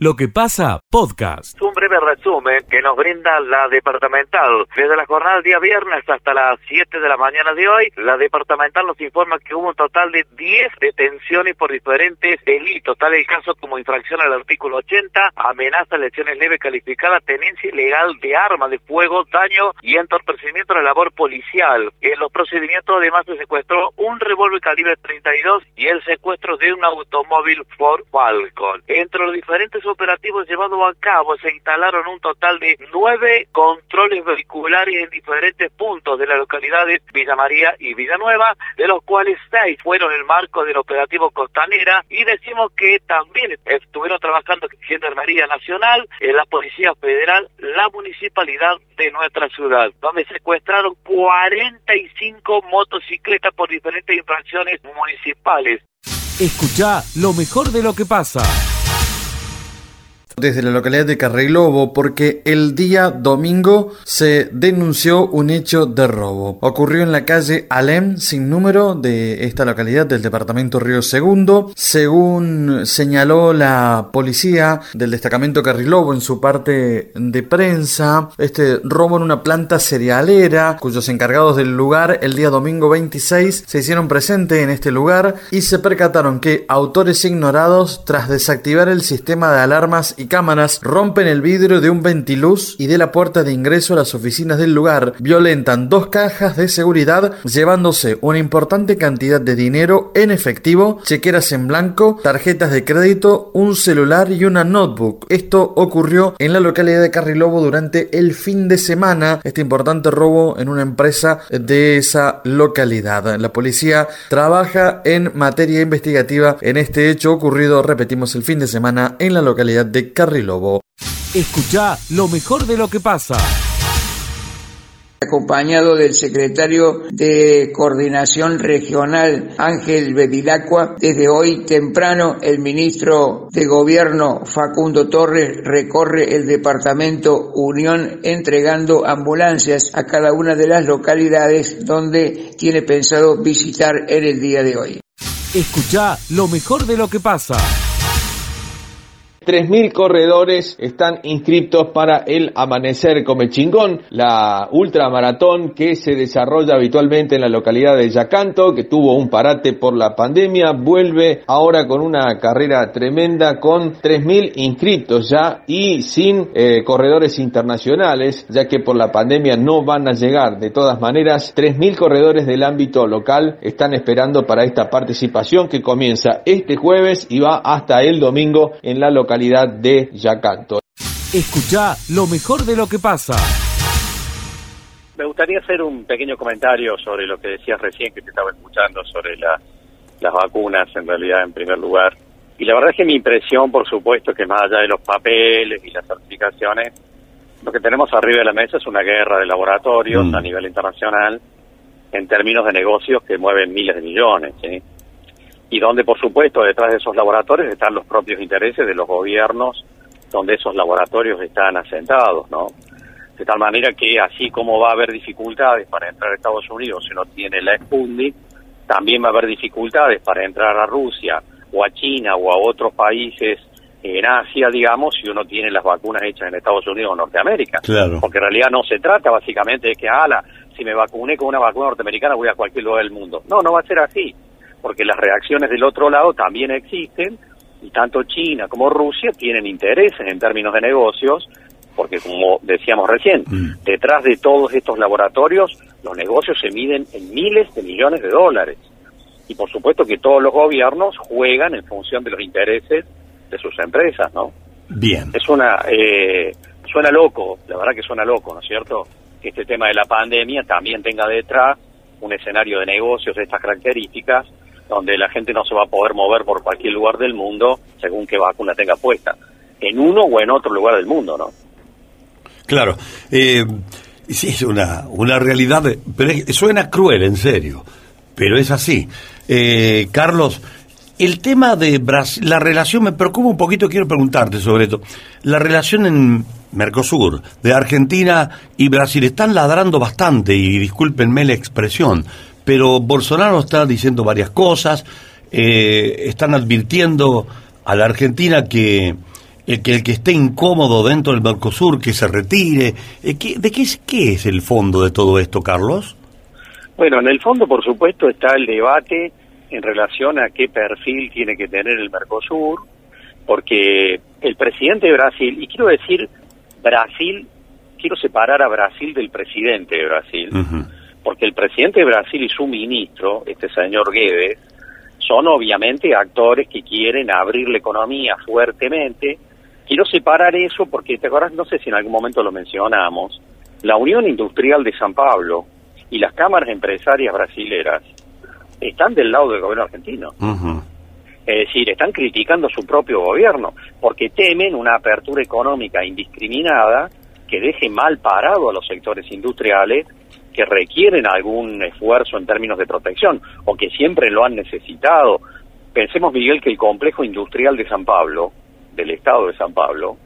Lo que pasa, podcast. Un breve resumen que nos brinda la departamental. Desde la jornada del día viernes hasta las 7 de la mañana de hoy, la departamental nos informa que hubo un total de 10 detenciones por diferentes delitos, tal el caso como infracción al artículo 80, amenaza, lesiones leves calificadas, tenencia ilegal de arma de fuego, daño y entorpecimiento de la labor policial. En los procedimientos además se secuestró un revólver calibre 32 y el secuestro de un automóvil Ford Falcon. Entre los diferentes operativos llevados a cabo se instalaron un total de nueve controles vehiculares en diferentes puntos de las localidades Villa María y Villanueva, de los cuales seis fueron el marco del operativo Costanera y decimos que también estuvieron trabajando Gendarmería Nacional, en la Policía Federal, la Municipalidad de nuestra ciudad, donde secuestraron 45 motocicletas por diferentes infracciones municipales. Escucha lo mejor de lo que pasa desde la localidad de Carreglobo porque el día domingo se denunció un hecho de robo. Ocurrió en la calle Alem sin número de esta localidad del departamento Río Segundo. Según señaló la policía del destacamento Carreglobo en su parte de prensa, este robo en una planta cerealera cuyos encargados del lugar el día domingo 26 se hicieron presentes en este lugar y se percataron que autores ignorados tras desactivar el sistema de alarmas y cámaras rompen el vidrio de un ventiluz y de la puerta de ingreso a las oficinas del lugar, violentan dos cajas de seguridad llevándose una importante cantidad de dinero en efectivo, chequeras en blanco, tarjetas de crédito, un celular y una notebook. Esto ocurrió en la localidad de Carrilobo durante el fin de semana, este importante robo en una empresa de esa localidad. La policía trabaja en materia investigativa en este hecho ocurrido, repetimos, el fin de semana en la localidad de Carrilobo. Escucha lo mejor de lo que pasa acompañado del secretario de Coordinación Regional Ángel Bevilacqua. Desde hoy temprano el ministro de Gobierno Facundo Torres recorre el departamento Unión entregando ambulancias a cada una de las localidades donde tiene pensado visitar en el día de hoy. Escucha lo mejor de lo que pasa. 3.000 corredores están inscritos para el Amanecer Comechingón, la ultramaratón que se desarrolla habitualmente en la localidad de Yacanto, que tuvo un parate por la pandemia, vuelve ahora con una carrera tremenda con 3.000 inscritos ya y sin eh, corredores internacionales, ya que por la pandemia no van a llegar. De todas maneras, 3.000 corredores del ámbito local están esperando para esta participación que comienza este jueves y va hasta el domingo en la localidad de Yacanto. Escucha lo mejor de lo que pasa. Me gustaría hacer un pequeño comentario sobre lo que decías recién que te estaba escuchando sobre las vacunas en realidad en primer lugar. Y la verdad es que mi impresión, por supuesto, que más allá de los papeles y las certificaciones, lo que tenemos arriba de la mesa es una guerra de laboratorios mm. a nivel internacional en términos de negocios que mueven miles de millones. ¿sí? Y donde, por supuesto, detrás de esos laboratorios están los propios intereses de los gobiernos donde esos laboratorios están asentados, ¿no? De tal manera que así como va a haber dificultades para entrar a Estados Unidos si no tiene la Sputnik, también va a haber dificultades para entrar a Rusia o a China o a otros países en Asia, digamos, si uno tiene las vacunas hechas en Estados Unidos o Norteamérica. Claro. Porque en realidad no se trata básicamente de que, ala, si me vacuné con una vacuna norteamericana voy a cualquier lugar del mundo. No, no va a ser así porque las reacciones del otro lado también existen y tanto China como Rusia tienen intereses en términos de negocios, porque como decíamos recién, mm. detrás de todos estos laboratorios los negocios se miden en miles de millones de dólares. Y por supuesto que todos los gobiernos juegan en función de los intereses de sus empresas, ¿no? Bien. Es una, eh, suena loco, la verdad que suena loco, ¿no es cierto? Que este tema de la pandemia también tenga detrás un escenario de negocios de estas características donde la gente no se va a poder mover por cualquier lugar del mundo según qué vacuna tenga puesta, en uno o en otro lugar del mundo, ¿no? Claro, eh, sí, es una, una realidad, pero suena cruel, en serio, pero es así. Eh, Carlos, el tema de Brasil, la relación me preocupa un poquito, quiero preguntarte sobre esto. La relación en Mercosur, de Argentina y Brasil, están ladrando bastante, y discúlpenme la expresión, pero Bolsonaro está diciendo varias cosas, eh, están advirtiendo a la Argentina que, el que el que esté incómodo dentro del Mercosur que se retire. Eh, ¿qué- ¿De qué es, qué es el fondo de todo esto, Carlos? Bueno, en el fondo, por supuesto, está el debate en relación a qué perfil tiene que tener el Mercosur, porque el presidente de Brasil, y quiero decir Brasil, quiero separar a Brasil del presidente de Brasil, Ujú. Porque el presidente de Brasil y su ministro, este señor Guedes, son obviamente actores que quieren abrir la economía fuertemente. Quiero separar eso porque, ¿te acuerdas? No sé si en algún momento lo mencionamos, la Unión Industrial de San Pablo y las cámaras empresarias brasileras están del lado del gobierno argentino. Es decir, están criticando su propio gobierno porque temen una apertura económica indiscriminada que deje mal parado a los sectores industriales que requieren algún esfuerzo en términos de protección o que siempre lo han necesitado. Pensemos, Miguel, que el complejo industrial de San Pablo, del estado de San Pablo,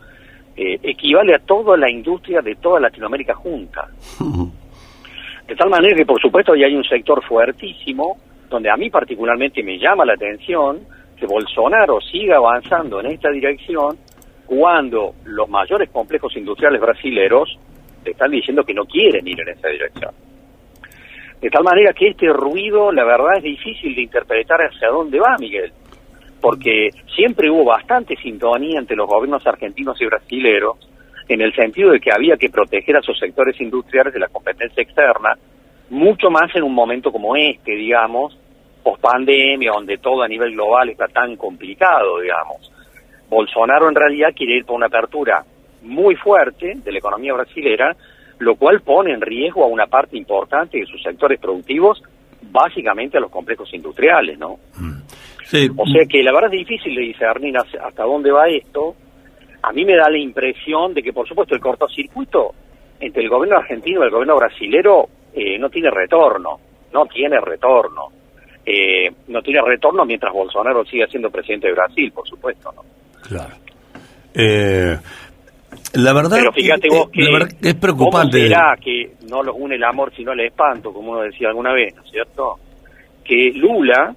eh, equivale a toda la industria de toda Latinoamérica junta. De tal manera que, por supuesto, ya hay un sector fuertísimo, donde a mí particularmente me llama la atención que Bolsonaro siga avanzando en esta dirección cuando los mayores complejos industriales brasileros le están diciendo que no quieren ir en esa dirección. De tal manera que este ruido, la verdad, es difícil de interpretar hacia dónde va, Miguel, porque siempre hubo bastante sintonía entre los gobiernos argentinos y brasileros en el sentido de que había que proteger a sus sectores industriales de la competencia externa, mucho más en un momento como este, digamos, post-pandemia, donde todo a nivel global está tan complicado, digamos. Bolsonaro en realidad quiere ir por una apertura muy fuerte de la economía brasilera, lo cual pone en riesgo a una parte importante de sus sectores productivos, básicamente a los complejos industriales, ¿no? Sí. O sea que la verdad es difícil de discernir hasta dónde va esto. A mí me da la impresión de que, por supuesto, el cortocircuito entre el gobierno argentino y el gobierno brasilero eh, no tiene retorno, no tiene retorno. Eh, no tiene retorno mientras Bolsonaro siga siendo presidente de Brasil, por supuesto, ¿no? Claro. Eh, la verdad, Pero fíjate eh, vos que, la verdad es preocupante. ¿cómo será que no los une el amor sino el espanto, como uno decía alguna vez, ¿no es cierto? Que Lula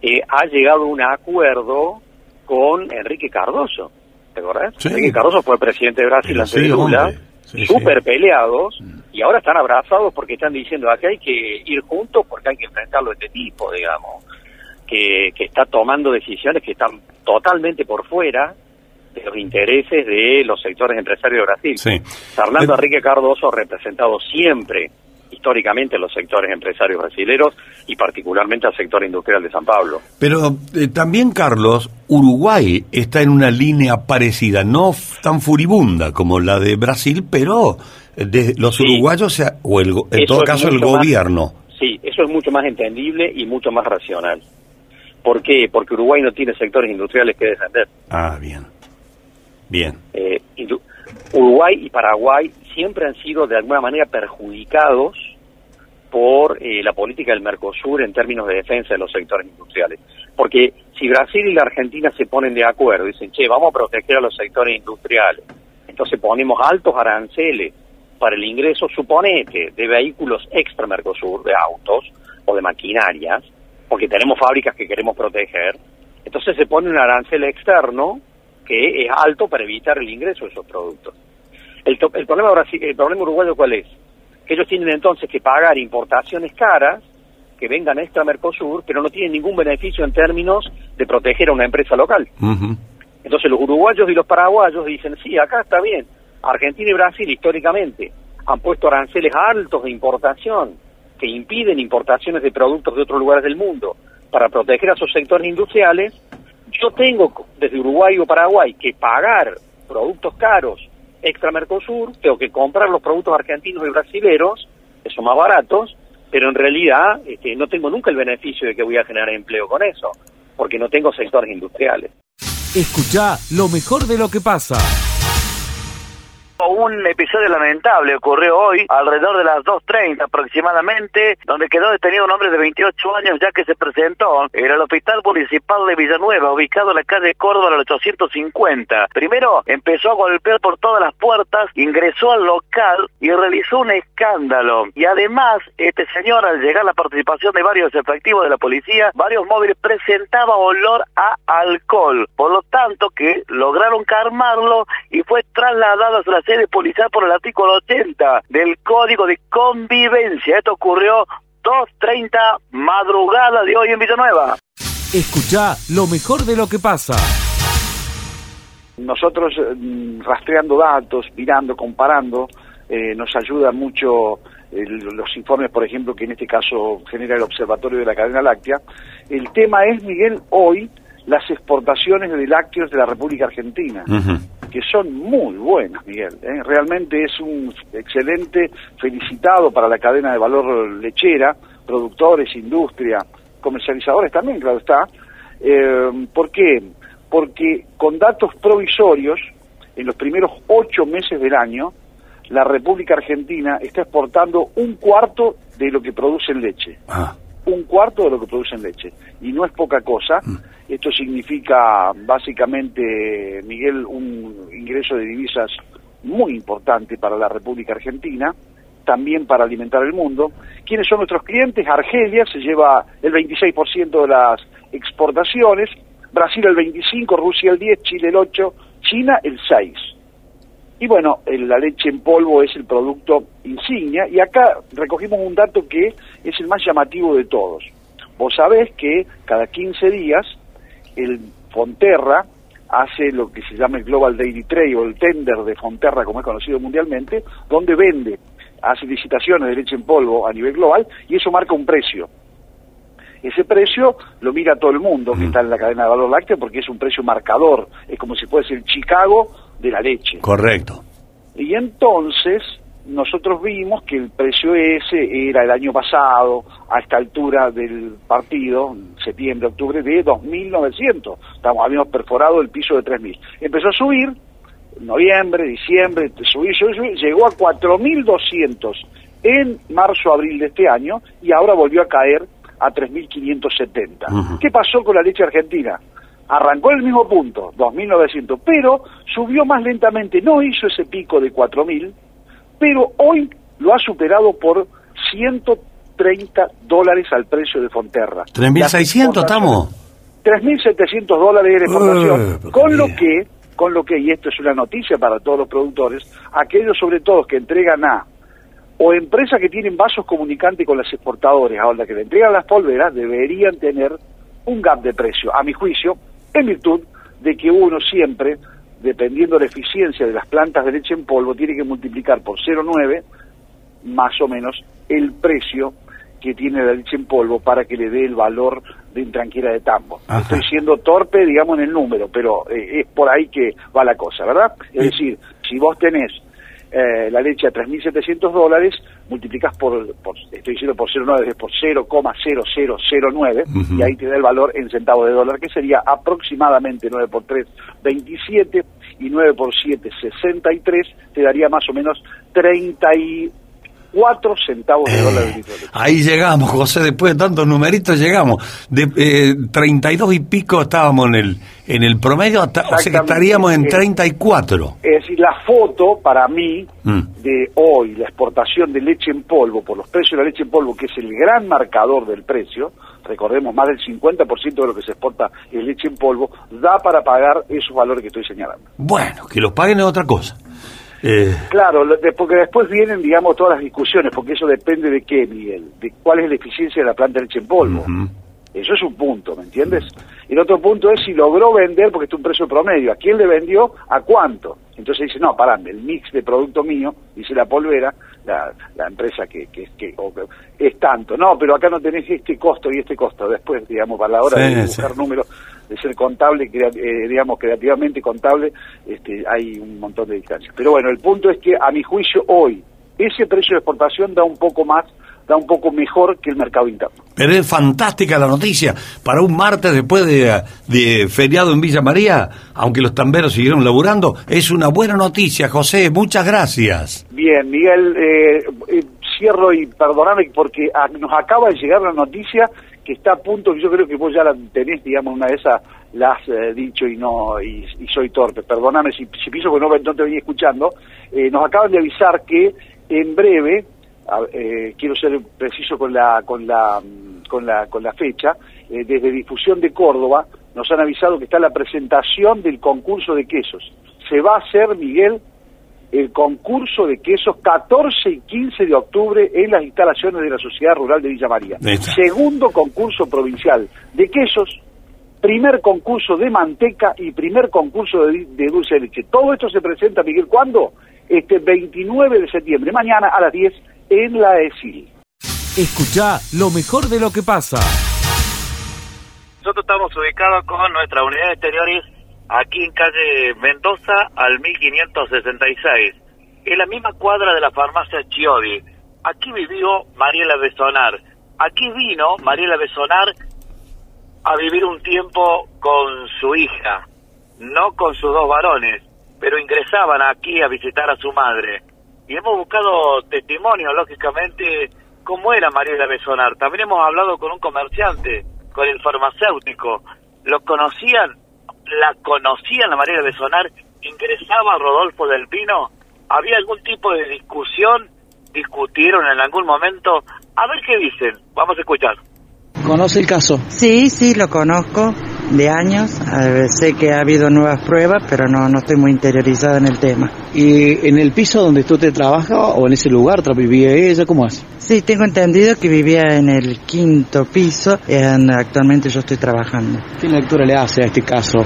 eh, ha llegado a un acuerdo con Enrique Cardoso, ¿te acordás? Sí. Enrique Cardoso fue presidente de Brasil antes sí, de Lula. Sí, súper sí. peleados, y ahora están abrazados porque están diciendo acá hay que ir juntos porque hay que enfrentarlo a este tipo, digamos, que, que está tomando decisiones que están totalmente por fuera de los intereses de los sectores empresarios de Brasil. Sí. Fernando Eh, Enrique Cardoso ha representado siempre, históricamente, los sectores empresarios brasileros y particularmente al sector industrial de San Pablo. Pero eh, también, Carlos, Uruguay está en una línea parecida, no tan furibunda como la de Brasil, pero eh, de los Sí. uruguayos, o el, en Eso todo caso el más- gobierno. Sí, eso es mucho más entendible y mucho más racional. ¿Por qué? Porque Uruguay no tiene sectores industriales que defender. Ah, bien. Bien. Eh, Uruguay y Paraguay siempre han sido de alguna manera perjudicados por eh, la política del Mercosur en términos de defensa de los sectores industriales. Porque si Brasil y la Argentina se ponen de acuerdo, dicen, che, vamos a proteger a los sectores industriales, entonces ponemos altos aranceles para el ingreso, suponete, de vehículos extra Mercosur, de autos o de maquinarias, porque tenemos fábricas que queremos proteger, entonces se pone un arancel externo que es alto para evitar el ingreso de esos productos. El, el problema el problema uruguayo cuál es? Que ellos tienen entonces que pagar importaciones caras que vengan extra Mercosur, pero no tienen ningún beneficio en términos de proteger a una empresa local. Entonces los uruguayos y los paraguayos dicen, sí, acá está bien. Argentina y Brasil históricamente han puesto aranceles altos de importación que impiden importaciones de productos de otros lugares del mundo para proteger a sus sectores industriales. Yo tengo desde Uruguay o Paraguay que pagar productos caros extra Mercosur, tengo que comprar los productos argentinos y brasileros, que son más baratos, pero en realidad este, no tengo nunca el beneficio de que voy a generar empleo con eso, porque no tengo sectores industriales. Escucha lo mejor de lo que pasa. Un episodio lamentable ocurrió hoy, alrededor de las 2.30 aproximadamente, donde quedó detenido un hombre de 28 años ya que se presentó en el Hospital Municipal de Villanueva, ubicado en la calle Córdoba, al 850. Primero empezó a golpear por todas las puertas, ingresó al local y realizó un escándalo. Y además, este señor, al llegar la participación de varios efectivos de la policía, varios móviles presentaba olor a alcohol. Por lo tanto, que lograron calmarlo y fue trasladado a la policial por el artículo 80 del Código de Convivencia. Esto ocurrió 2.30 madrugada de hoy en Villanueva. Escucha lo mejor de lo que pasa. Nosotros mm, rastreando datos, mirando, comparando, eh, nos ayuda mucho el, los informes, por ejemplo, que en este caso genera el Observatorio de la Cadena Láctea. El tema es, Miguel, hoy las exportaciones de lácteos de la República Argentina, que son muy buenas, Miguel. ¿eh? Realmente es un excelente felicitado para la cadena de valor lechera, productores, industria, comercializadores también, claro está. Eh, ¿Por qué? Porque con datos provisorios, en los primeros ocho meses del año, la República Argentina está exportando un cuarto de lo que produce en leche. Ah. Un cuarto de lo que produce en leche. Y no es poca cosa. Esto significa básicamente, Miguel, un ingreso de divisas muy importante para la República Argentina, también para alimentar el mundo. ¿Quiénes son nuestros clientes? Argelia se lleva el 26% de las exportaciones, Brasil el 25%, Rusia el 10%, Chile el 8%, China el 6%. Y bueno, la leche en polvo es el producto insignia y acá recogimos un dato que es el más llamativo de todos. Vos sabés que cada 15 días el Fonterra hace lo que se llama el Global Daily Trade o el tender de Fonterra, como es conocido mundialmente, donde vende, hace licitaciones de leche en polvo a nivel global y eso marca un precio. Ese precio lo mira todo el mundo que está en la cadena de valor lácteo porque es un precio marcador, es como si fuese el Chicago de la leche. Correcto. Y entonces nosotros vimos que el precio ese era el año pasado, a esta altura del partido, septiembre, octubre, de 2.900. Estamos, habíamos perforado el piso de 3.000. Empezó a subir, noviembre, diciembre, subir, subir, llegó a 4.200 en marzo, abril de este año y ahora volvió a caer a 3.570. Ujú. ¿Qué pasó con la leche argentina? Arrancó en el mismo punto, 2.900, pero subió más lentamente, no hizo ese pico de 4.000, pero hoy lo ha superado por 130 dólares al precio de Fonterra. 3.600 Las exportaciones- estamos. 3.700 dólares de exportación, Eh, con lo que, con lo que, y esto es una noticia para todos los productores, aquellos sobre todo que entregan a o empresas que tienen vasos comunicantes con las exportadores, ahora que le entregan las polveras, deberían tener un gap de precio, a mi juicio, en virtud de que uno siempre, dependiendo de la eficiencia de las plantas de leche en polvo, tiene que multiplicar por 0,9 más o menos el precio que tiene la leche en polvo para que le dé el valor de intranquera de tambo. Ajá. Estoy siendo torpe, digamos, en el número, pero eh, es por ahí que va la cosa, ¿verdad? Es Sí. decir, si vos tenés eh, la leche a 3.700 dólares, multiplicas por, por, estoy diciendo por 0,9, es por 0,0009, Ujú. y ahí te da el valor en centavos de dólar, que sería aproximadamente 9 por 3, 27, y 9 por 7, 63, te daría más o menos 34 centavos de dólar de leche. Ahí llegamos, José, después de tantos numeritos llegamos. De eh, 32 y pico estábamos en el en el promedio, hasta, o sea que estaríamos en Eh, 34. Es decir, la foto para mí Mm. de hoy, la exportación de leche en polvo por los precios de la leche en polvo, que es el gran marcador del precio, recordemos más del 50% de lo que se exporta es leche en polvo, da para pagar esos valores que estoy señalando. Bueno, que los paguen es otra cosa. Eh, Claro, porque después vienen, digamos, todas las discusiones, porque eso depende de qué, Miguel, de cuál es la eficiencia de la planta de leche en polvo. Eso es un punto, ¿me entiendes? Y el otro punto es si logró vender, porque es un precio promedio, ¿a quién le vendió? ¿A cuánto? Entonces dice, no, parame, el mix de producto mío, dice la polvera, la, la empresa que, que, que- o que- es tanto. No, pero acá no tenés este costo y este costo. Después, digamos, para la hora Sí, de sí. buscar números, de ser contable, crea- eh, digamos, creativamente contable, este, hay un montón de distancias. Pero bueno, el punto es que, a mi juicio, hoy, ese precio de exportación da un poco más da un poco mejor que el mercado interno. Pero es fantástica la noticia. Para un martes después de, de feriado en Villa María, aunque los tamberos siguieron laburando, es una buena noticia, José. Muchas gracias. Bien, Miguel, eh, eh, cierro y perdoname porque a- nos acaba de llegar la noticia que está a punto, yo creo que vos ya la tenés, digamos, una de esas la has eh, dicho y no y, y soy torpe. Perdóname si, si pienso que no, no te venía escuchando. Eh, nos acaban de avisar que en breve, a- eh, quiero ser preciso con la con la con la con la fecha, eh, desde difusión de Córdoba nos han avisado que está la presentación del concurso de quesos. Se va a hacer, Miguel, el concurso de quesos 14 y 15 de octubre en las instalaciones de la Sociedad Rural de Villa María. Segundo concurso provincial de quesos, primer concurso de manteca y primer concurso de, de dulce de leche. Todo esto se presenta, Miguel, ¿cuándo? Este 29 de septiembre, mañana a las 10 en la ESIL. Escucha lo mejor de lo que pasa. Nosotros estamos ubicados con nuestra unidad de exteriores aquí en calle Mendoza al 1566, en la misma cuadra de la farmacia Chiodi. Aquí vivió Mariela Besonar. Aquí vino Mariela Besonar a vivir un tiempo con su hija, no con sus dos varones, pero ingresaban aquí a visitar a su madre. Y hemos buscado testimonios, lógicamente, cómo era Mariela Besonar. También hemos hablado con un comerciante, con el farmacéutico. ¿Lo conocían? ¿La conocían a Mariela Besonar? ¿Ingresaba Rodolfo del Pino? ¿Había algún tipo de discusión? ¿Discutieron en algún momento? A ver qué dicen. Vamos a escuchar. ¿Conoce el caso? Sí, sí, lo conozco de años. Sé que ha habido nuevas pruebas, pero no, no estoy muy interiorizada en el tema. ¿Y en el piso donde usted trabaja o en ese lugar vivía ella? ¿Cómo es? Sí, tengo entendido que vivía en el quinto piso y en- actualmente yo estoy trabajando. ¿Qué lectura le hace a este caso?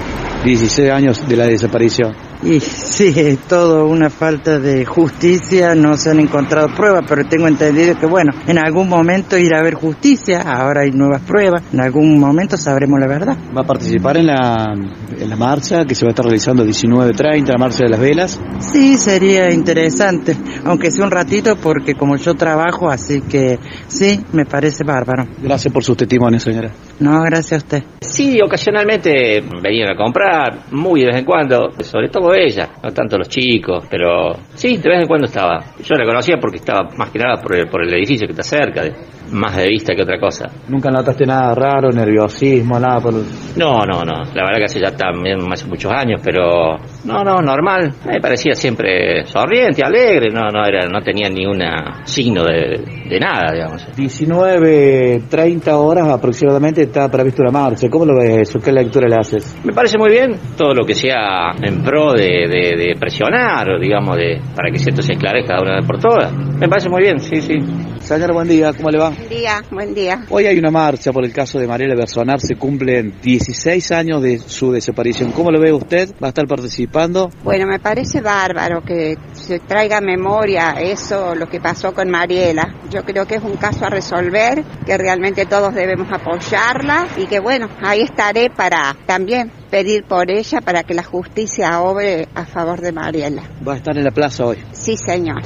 16 años de la desaparición. Y sí, es todo una falta de justicia, no se han encontrado pruebas, pero tengo entendido que bueno, en algún momento irá a haber justicia, ahora hay nuevas pruebas, en algún momento sabremos la verdad. ¿Va a participar en la, en la marcha que se va a estar realizando 19.30, la marcha de las velas? Sí, sería interesante, aunque sea un ratito porque como yo trabajo, así que sí, me parece bárbaro. Gracias por sus testimonios, señora. No, gracias a usted. Sí, ocasionalmente venían a comprar, muy de vez en cuando, sobre todo ella, no tanto los chicos, pero sí, de vez en cuando estaba. Yo la conocía porque estaba más que nada por el, por el edificio que está cerca, de- más de vista que otra cosa. ¿Nunca notaste nada raro, nerviosismo, nada por... No, no, no, la verdad que hace ya también hace muchos años, pero no, no, normal. Me parecía siempre sonriente, alegre, no, no era, no tenía ni un signo de, de nada, digamos. 19.30 horas aproximadamente está prevista una marcha. ¿Cómo lo ves eso? ¿Qué lectura le haces? Me parece muy bien todo lo que sea en pro de, de- de presionar, digamos, de, para que esto se esclarezca de una vez por todas. Me parece muy bien, sí, sí. Señor, buen día, ¿cómo le va? Buen día, buen día. Hoy hay una marcha por el caso de Mariela Bersonar, se cumplen 16 años de su desaparición. ¿Cómo lo ve usted? ¿Va a estar participando? Bueno, me parece bárbaro que se traiga a memoria eso, lo que pasó con Mariela. Yo creo que es un caso a resolver, que realmente todos debemos apoyarla y que bueno, ahí estaré para también pedir por ella para que la justicia obre a favor de Mariela. Va a estar en la plaza hoy. Sí, señor.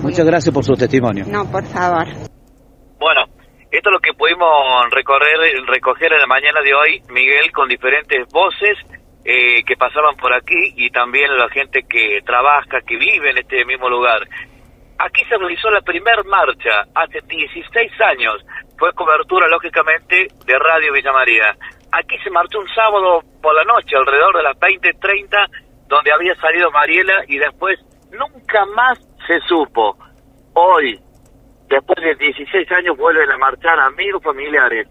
Muchas gracias por su testimonio. No, por favor. Bueno, esto es lo que pudimos recorrer, recoger en la mañana de hoy, Miguel, con diferentes voces eh, que pasaban por aquí y también la gente que trabaja, que vive en este mismo lugar. Aquí se realizó la primer marcha hace 16 años. Fue cobertura, lógicamente, de Radio Villa María. Aquí se marchó un sábado por la noche, alrededor de las 20.30, donde había salido Mariela y después nunca más se supo. Hoy, después de 16 años, vuelven a marchar amigos familiares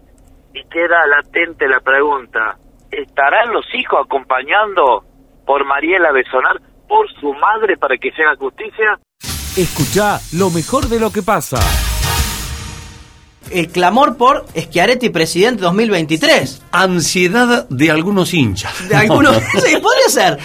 y queda latente la pregunta, ¿estarán los hijos acompañando por Mariela Besonar, por su madre para que se haga justicia? Escucha lo mejor de lo que pasa. El clamor por Schiaretti presidente 2023. Ansiedad de algunos hinchas. De algunos, sí, podría ser.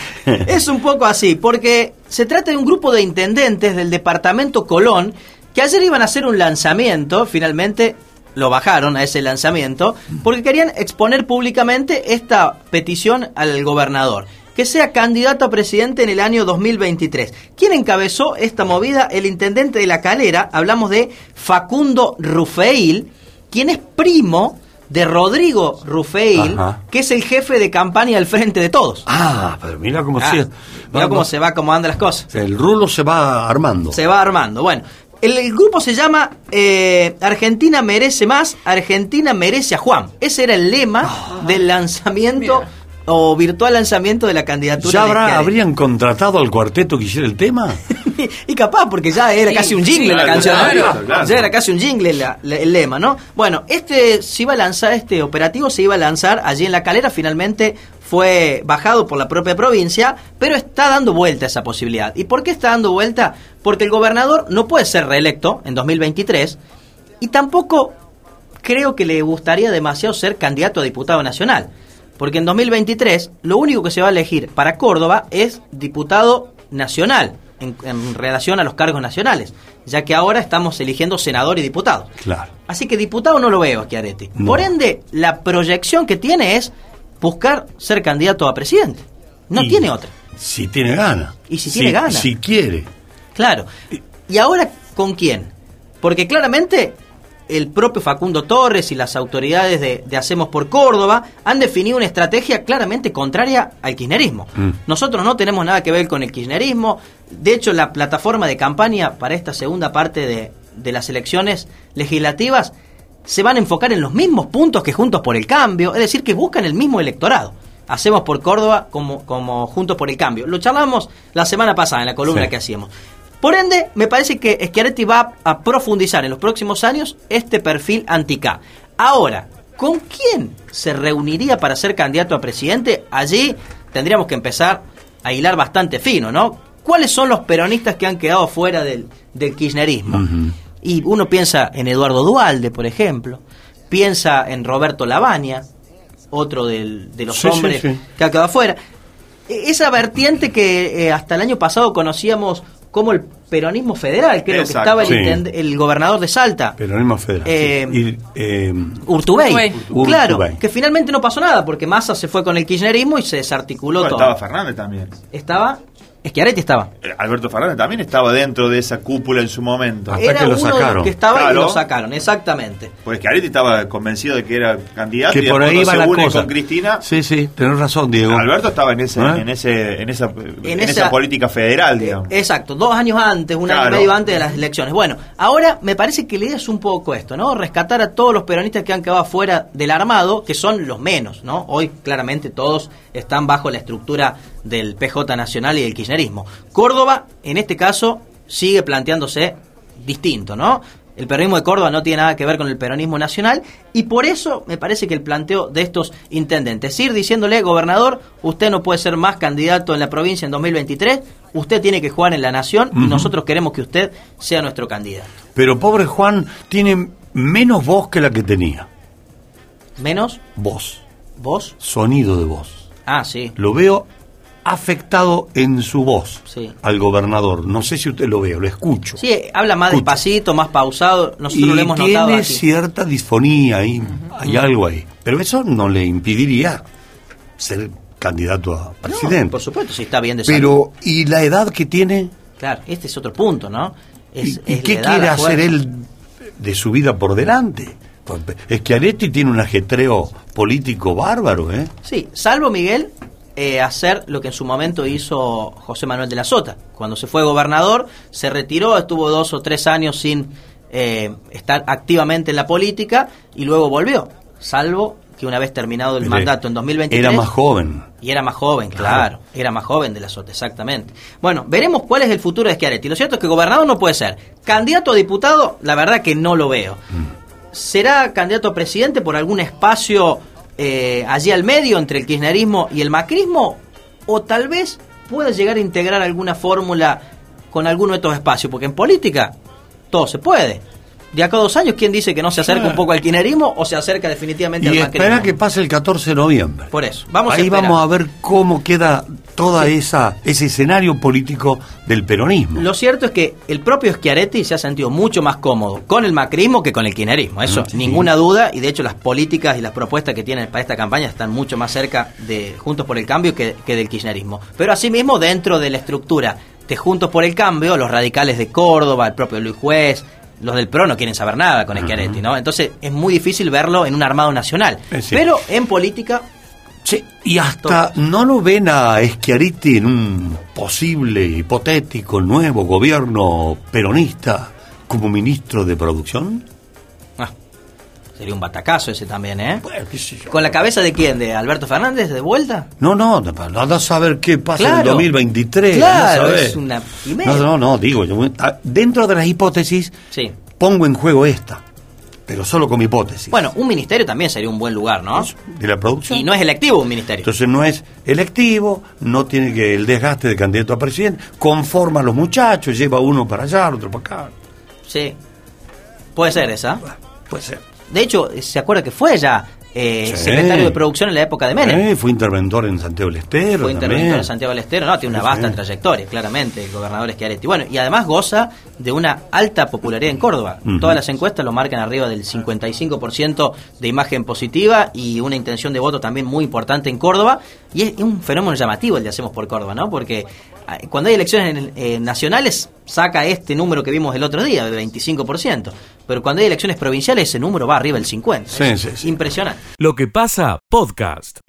Es un poco así, porque se trata de un grupo de intendentes del departamento Colón que ayer iban a hacer un lanzamiento, finalmente lo bajaron a ese lanzamiento, porque querían exponer públicamente esta petición al gobernador. que sea candidato a presidente en el año 2023. ¿Quién encabezó esta movida? El intendente de La Calera, hablamos de Facundo Rufeil, quien es primo de Rodrigo Rufeil, Ajá. que es el jefe de campaña del Frente de Todos. Ah, pero mira cómo, Ah, se, Mira cómo se va acomodando las cosas. El rulo se va armando. Se va armando. Bueno, el, el grupo se llama eh, Argentina merece más, Argentina merece a Juan. Ese era el lema Ah. del lanzamiento o virtual lanzamiento de la candidatura. ¿Ya habrá- habrían contratado al cuarteto que hiciera el tema? y capaz, porque ya era Sí, casi un jingle sí, la claro, canción. claro, ¿no? claro. Ya era casi un jingle la- la- el lema, ¿no? Bueno, este se iba a lanzar, este operativo se iba a lanzar allí en la calera, finalmente fue bajado por la propia provincia, pero está dando vuelta esa posibilidad. ¿Y por qué está dando vuelta? Porque el gobernador no puede ser reelecto en 2023 y tampoco creo que le gustaría demasiado ser candidato a diputado nacional. Porque en 2023 lo único que se va a elegir para Córdoba es diputado nacional en, en relación a los cargos nacionales, ya que ahora estamos eligiendo senador y diputado. Claro. Así que diputado no lo veo a Chiaretti. No. Por ende, la proyección que tiene es buscar ser candidato a presidente. No Y- tiene otra. Si tiene ganas. Y si tiene ganas. Si quiere. Claro. ¿Y ahora con quién? Porque claramente el propio Facundo Torres y las autoridades de, de Hacemos por Córdoba han definido una estrategia claramente contraria al kirchnerismo. Mm. Nosotros no tenemos nada que ver con el kirchnerismo. De hecho, la plataforma de campaña para esta segunda parte de, de las elecciones legislativas se van a enfocar en los mismos puntos que Juntos por el Cambio, es decir, que buscan el mismo electorado. Hacemos por Córdoba como, como Juntos por el Cambio. Lo charlamos la semana pasada en la columna Sí. que hacíamos. Por ende, me parece que Schiaretti va a profundizar en los próximos años este perfil anti-K. Ahora, ¿con quién se reuniría para ser candidato a presidente? Allí tendríamos que empezar a hilar bastante fino, ¿no? ¿Cuáles son los peronistas que han quedado fuera del, del kirchnerismo? Y uno piensa en Eduardo Dualde, por ejemplo, piensa en Roberto Lavagna, otro del- de los Sí, hombres sí. que ha quedado fuera. E- Esa vertiente que eh, hasta el año pasado conocíamos como el peronismo federal, creo Exacto. que estaba el, Sí. intend- el gobernador de Salta, Peronismo federal. Eh, sí. Y, eh, Urtubey. Urtubey. Claro, Urtubey. que finalmente no pasó nada porque Massa se fue con el kirchnerismo y se desarticuló Bueno, todo. estaba Fernández también. Estaba, Schiaretti estaba. Eh, Alberto Fernández también estaba dentro de esa cúpula en su momento. Era uno de los que estaba y lo sacaron, exactamente. Pues Schiaretti estaba convencido de que era candidato que y por ahí se la une cosa. con Cristina. Sí, sí, tenés razón, Diego. Alberto estaba en ese, ¿Eh? en ese, en esa, en esa- esa política federal, digamos. Exacto, dos años antes, un año y medio antes de las elecciones. Bueno, ahora me parece que la idea es un poco esto, ¿no? Rescatar a todos los peronistas que han quedado fuera del armado, que son los menos, ¿no? Hoy claramente todos están bajo la estructura del PJ Nacional y del kirchnerismo. Córdoba, en este caso, sigue planteándose distinto, ¿no? El peronismo de Córdoba no tiene nada que ver con el peronismo nacional y por eso me parece que el planteo de estos intendentes, ir diciéndole, gobernador, usted no puede ser más candidato en la provincia en 2023, usted tiene que jugar en la nación y nosotros queremos que usted sea nuestro candidato. Pero pobre Juan tiene menos voz que la que tenía. Menos Voz. voz. Sonido de voz. Ah, sí. Lo veo afectado en su voz Sí. al gobernador. No sé si usted lo ve, lo escucho. Sí, habla más despacito, más pausado. Nosotros y lo hemos notado tiene aquí. cierta disfonía ahí, hay algo ahí. Pero eso no le impediría ser candidato a No, presidente. por supuesto, si está bien de salud. Pero, ¿y la edad que tiene? Claro, este es otro punto, ¿no? Es, ¿Y es qué quiere hacer él de su vida por delante? Es que Areti tiene un ajetreo político bárbaro, ¿eh? Sí, salvo Miguel eh, hacer lo que en su momento hizo José Manuel de la Sota. Cuando se fue gobernador, se retiró, estuvo dos o tres años sin eh, estar activamente en la política y luego volvió. Salvo que una vez terminado el mandato en 2023... Era más joven. Y era más joven, claro. Era más joven de la Sota, exactamente. Bueno, veremos cuál es el futuro de Schiaretti. Lo cierto es que gobernador no puede ser. Candidato a diputado, la verdad que no lo veo. ¿Será candidato a presidente por algún espacio eh, allí al medio entre el kirchnerismo y el macrismo? ¿O tal vez pueda llegar a integrar alguna fórmula con alguno de estos espacios? Porque en política todo se puede. De acá a dos años, ¿quién dice que no se acerca un poco al kirchnerismo o se acerca definitivamente al macrismo? espera que pase el 14 de noviembre. Por eso, vamos a Ahí vamos a ver cómo queda toda esa ese escenario político del peronismo. Lo cierto es que el propio Schiaretti se ha sentido mucho más cómodo con el macrismo que con el kirchnerismo. Eso, Sí. ninguna duda. Y de hecho, las políticas y las propuestas que tienen para esta campaña están mucho más cerca de Juntos por el Cambio que, que del kirchnerismo. Pero asimismo, dentro de la estructura de Juntos por el Cambio, los radicales de Córdoba, el propio Luis Juez. Los del PRO no quieren saber nada con Schiaretti, ¿no? Entonces es muy difícil verlo en un armado nacional. Pero en política Sí, y hasta no lo ven a Schiaretti en un posible, hipotético, nuevo gobierno peronista como ministro de producción. Sería un batacazo ese también, ¿eh? Bueno, qué sé yo. ¿Con la cabeza de quién? ¿De Alberto Fernández de vuelta? No, no, nada a saber qué pasa en el Claro. 2023. Claro, es una quimera. No, no, no, digo, yo, dentro de las hipótesis Sí. pongo en juego esta, pero solo como hipótesis. Bueno, un ministerio también sería un buen lugar, ¿no? de la producción. Y no es electivo un ministerio. Entonces no es electivo, no tiene que el desgaste de candidato a presidente, conforma a los muchachos, lleva uno para allá, otro para acá. Sí. Puede ser esa. Puede ser. De hecho, se acuerda que fue ya eh, Sí. secretario de producción en la época de Menem. Eh, fue interventor en Santiago del Estero. Fue interventor también. en Santiago del Estero, no, tiene una Sí, vasta sí. trayectoria, claramente, el gobernador Schiaretti. Bueno, y además goza de una alta popularidad en Córdoba. Todas las encuestas lo marcan arriba del 55% de imagen positiva y una intención de voto también muy importante en Córdoba. Y es, un fenómeno llamativo el de Hacemos por Córdoba, ¿no? Porque ah, cuando hay elecciones eh, nacionales saca este número que vimos el otro día, de 25%. Pero cuando hay elecciones provinciales ese número va arriba del 50%. Sí, Es sí, sí. Impresionante. Lo que pasa, podcast.